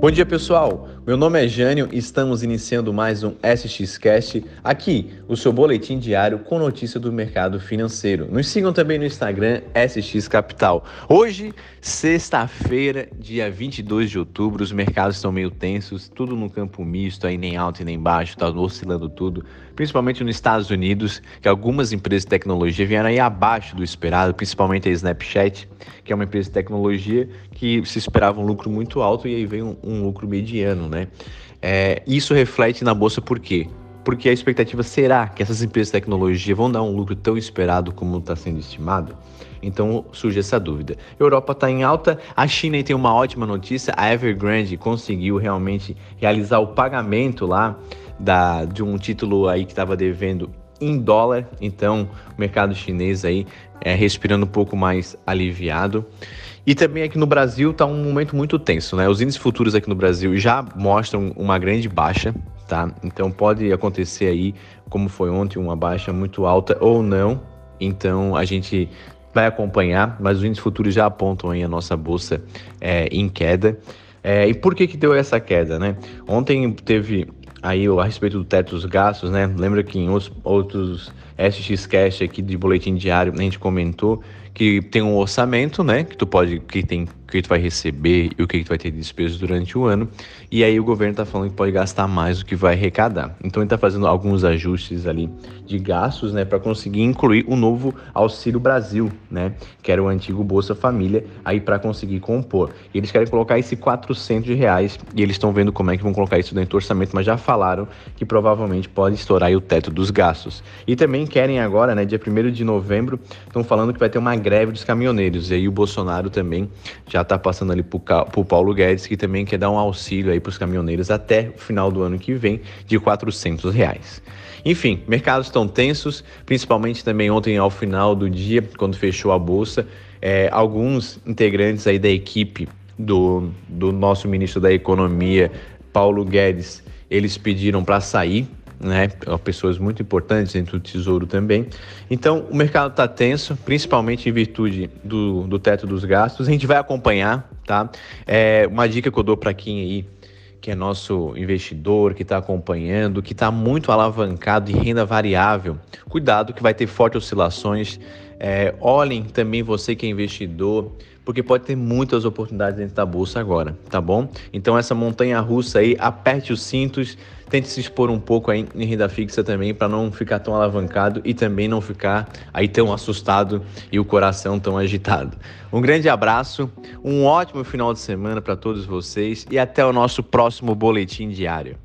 Bom dia pessoal, meu nome é Jânio e estamos iniciando mais um SXCast, aqui o seu boletim diário com notícia do mercado financeiro. Nos sigam também no Instagram SX Capital. Hoje, sexta-feira, dia 22 de outubro, os mercados estão meio tensos, tudo no campo misto, aí nem alto e nem baixo, está oscilando tudo, principalmente nos Estados Unidos, que algumas empresas de tecnologia vieram aí abaixo do esperado, principalmente a Snapchat, que é uma empresa de tecnologia que se esperava um lucro muito alto e aí veio um um lucro mediano, né? É, isso reflete na bolsa por quê? Porque a expectativa será que essas empresas de tecnologia vão dar um lucro tão esperado como está sendo estimado? Então surge essa dúvida. Europa está em alta, a China tem uma ótima notícia, a Evergrande conseguiu realmente realizar o pagamento lá da, de um título aí que estava devendo em dólar, então o mercado chinês aí é, respirando um pouco mais aliviado. E também aqui no Brasil está um momento muito tenso, né? Os índices futuros aqui no Brasil já mostram uma grande baixa, tá? Então pode acontecer aí, como foi ontem, uma baixa muito alta ou não. Então a gente vai acompanhar, mas os índices futuros já apontam aí a nossa bolsa é, em queda. É, e por que que deu essa queda, né? Ontem teve aí a respeito do teto dos gastos, né? Lembra que em outros, outros Cash aqui de boletim diário a gente comentou que tem um orçamento, né? Que tu pode, que tem que tu vai receber e o que tu vai ter de despesas durante o ano. E aí o governo está falando que pode gastar mais do que vai arrecadar. Então ele está fazendo alguns ajustes ali de gastos, né, para conseguir incluir o novo Auxílio Brasil, né, que era o antigo Bolsa Família, aí para conseguir compor. E eles querem colocar esse 400 reais e eles estão vendo como é que vão colocar isso dentro do orçamento, mas já falaram que provavelmente pode estourar o teto dos gastos. E também querem agora, né, dia 1 de novembro, estão falando que vai ter uma greve dos caminhoneiros. E aí o Bolsonaro também já está passando ali para o Paulo Guedes, que também quer dar um auxílio aí para os caminhoneiros até o final do ano que vem de 400 reais. Enfim, mercados estão tensos, principalmente também ontem ao final do dia, quando fechou a bolsa, é, alguns integrantes aí da equipe do, do nosso ministro da Economia, Paulo Guedes, eles pediram para sair né? Pessoas muito importantes dentro do Tesouro também. Então, o mercado está tenso, principalmente em virtude do, do teto dos gastos. A gente vai acompanhar, tá? É uma dica que eu dou para quem aí que é nosso investidor, que está acompanhando, que está muito alavancado em renda variável. Cuidado que vai ter fortes oscilações. É, olhem também você que é investidor, porque pode ter muitas oportunidades dentro da bolsa agora, tá bom? Então essa montanha russa aí, aperte os cintos, tente se expor um pouco aí em renda fixa também para não ficar tão alavancado e também não ficar aí tão assustado e o coração tão agitado. Um grande abraço, um ótimo final de semana para todos vocês e até o nosso próximo boletim diário.